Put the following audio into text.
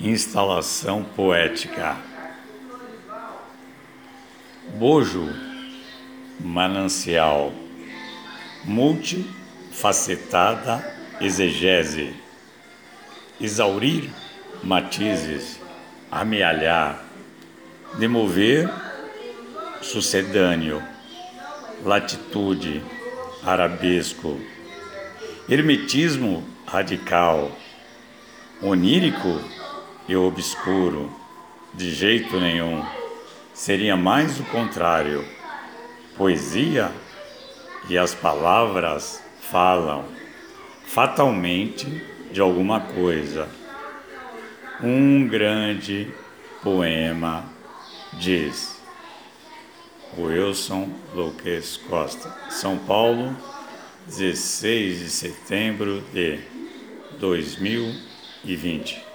Instalação poética. Bojo, manancial, multifacetada exegese, exaurir matizes, amealhar, demover sucedâneo, latitude, arabesco, hermetismo radical, onírico e obscuro, de jeito nenhum. Seria mais o contrário. Poesia e as palavras falam fatalmente de alguma coisa. Um grande poema diz. Wilson Luques Costa, São Paulo, 16 de setembro de 2020.